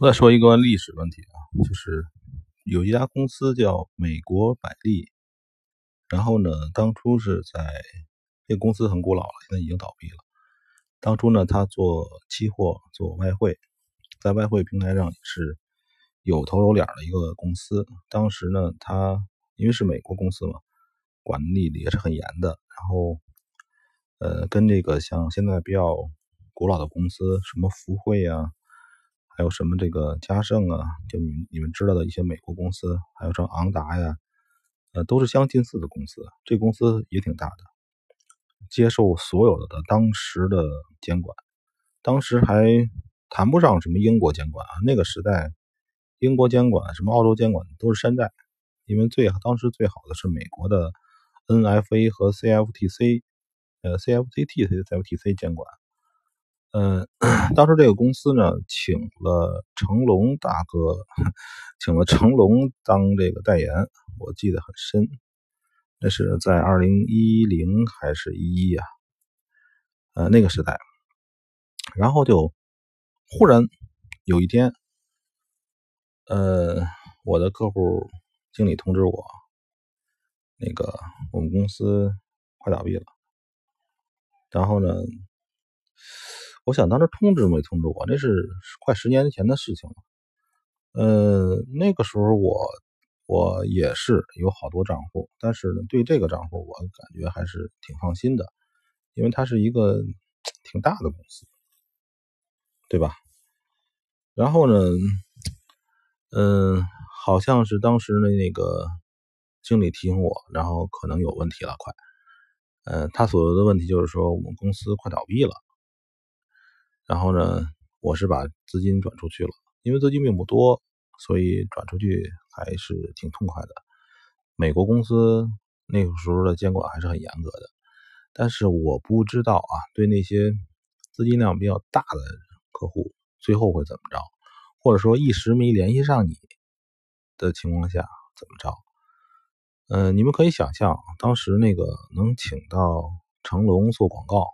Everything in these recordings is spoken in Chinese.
我再说一个历史问题啊，就是有一家公司叫美国百利，然后呢，当初是在这个公司很古老了，现在已经倒闭了。当初呢，他做期货、做外汇，在外汇平台上也是有头有脸的一个公司。当时呢，他因为是美国公司嘛，管理也是很严的。然后，呃，跟这个像现在比较古老的公司，什么福汇啊。还有什么这个嘉盛啊，就你你们知道的一些美国公司，还有什么昂达呀，呃，都是相近似的公司。这公司也挺大的，接受所有的当时的监管。当时还谈不上什么英国监管啊，那个时代英国监管、什么澳洲监管都是山寨，因为最当时最好的是美国的 NFA 和 CFTC，呃，CFTT、CFTC 监管。嗯，当时这个公司呢，请了成龙大哥，请了成龙当这个代言，我记得很深。那是在二零一零还是一一呀？呃，那个时代。然后就忽然有一天，呃，我的客户经理通知我，那个我们公司快倒闭了。然后呢？我想当时通知没通知我，那是快十年前的事情了。呃，那个时候我我也是有好多账户，但是呢，对这个账户我感觉还是挺放心的，因为它是一个挺大的公司，对吧？然后呢，嗯，好像是当时的那个经理提醒我，然后可能有问题了，快。呃，他所有的问题就是说我们公司快倒闭了。然后呢，我是把资金转出去了，因为资金并不多，所以转出去还是挺痛快的。美国公司那个时候的监管还是很严格的，但是我不知道啊，对那些资金量比较大的客户，最后会怎么着，或者说一时没联系上你的情况下怎么着？嗯，你们可以想象，当时那个能请到成龙做广告。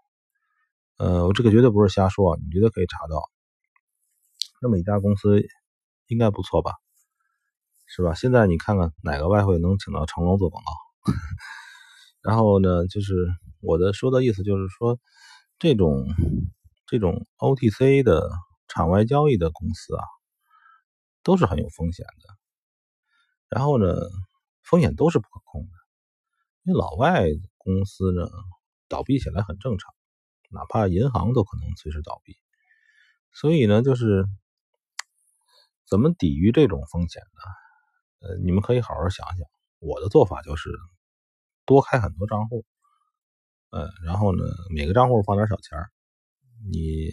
呃，我这个绝对不是瞎说，你绝对可以查到。那么一家公司应该不错吧，是吧？现在你看看哪个外汇能请到成龙做广告？然后呢，就是我的说的意思就是说，这种这种 OTC 的场外交易的公司啊，都是很有风险的。然后呢，风险都是不可控的，因为老外公司呢倒闭起来很正常。哪怕银行都可能随时倒闭，所以呢，就是怎么抵御这种风险呢？呃，你们可以好好想想。我的做法就是多开很多账户，嗯，然后呢，每个账户放点小钱你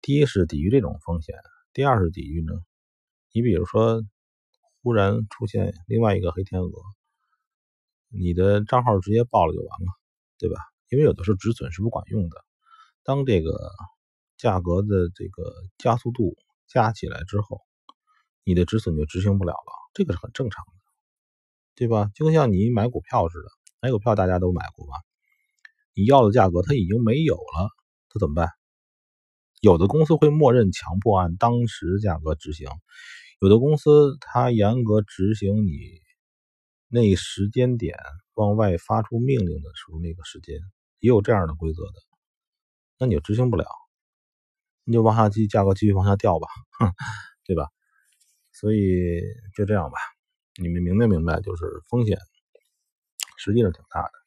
第一是抵御这种风险，第二是抵御呢，你比如说忽然出现另外一个黑天鹅，你的账号直接爆了就完了，对吧？因为有的时候止损是不管用的，当这个价格的这个加速度加起来之后，你的止损就执行不了了，这个是很正常的，对吧？就像你买股票似的，买股票大家都买过吧？你要的价格它已经没有了，它怎么办？有的公司会默认强迫按当时价格执行，有的公司它严格执行你那时间点往外发出命令的时候那个时间。也有这样的规则的，那你就执行不了，你就往下继价格继续往下掉吧，哼 对吧？所以就这样吧，你们明白明白，就是风险实际上挺大的。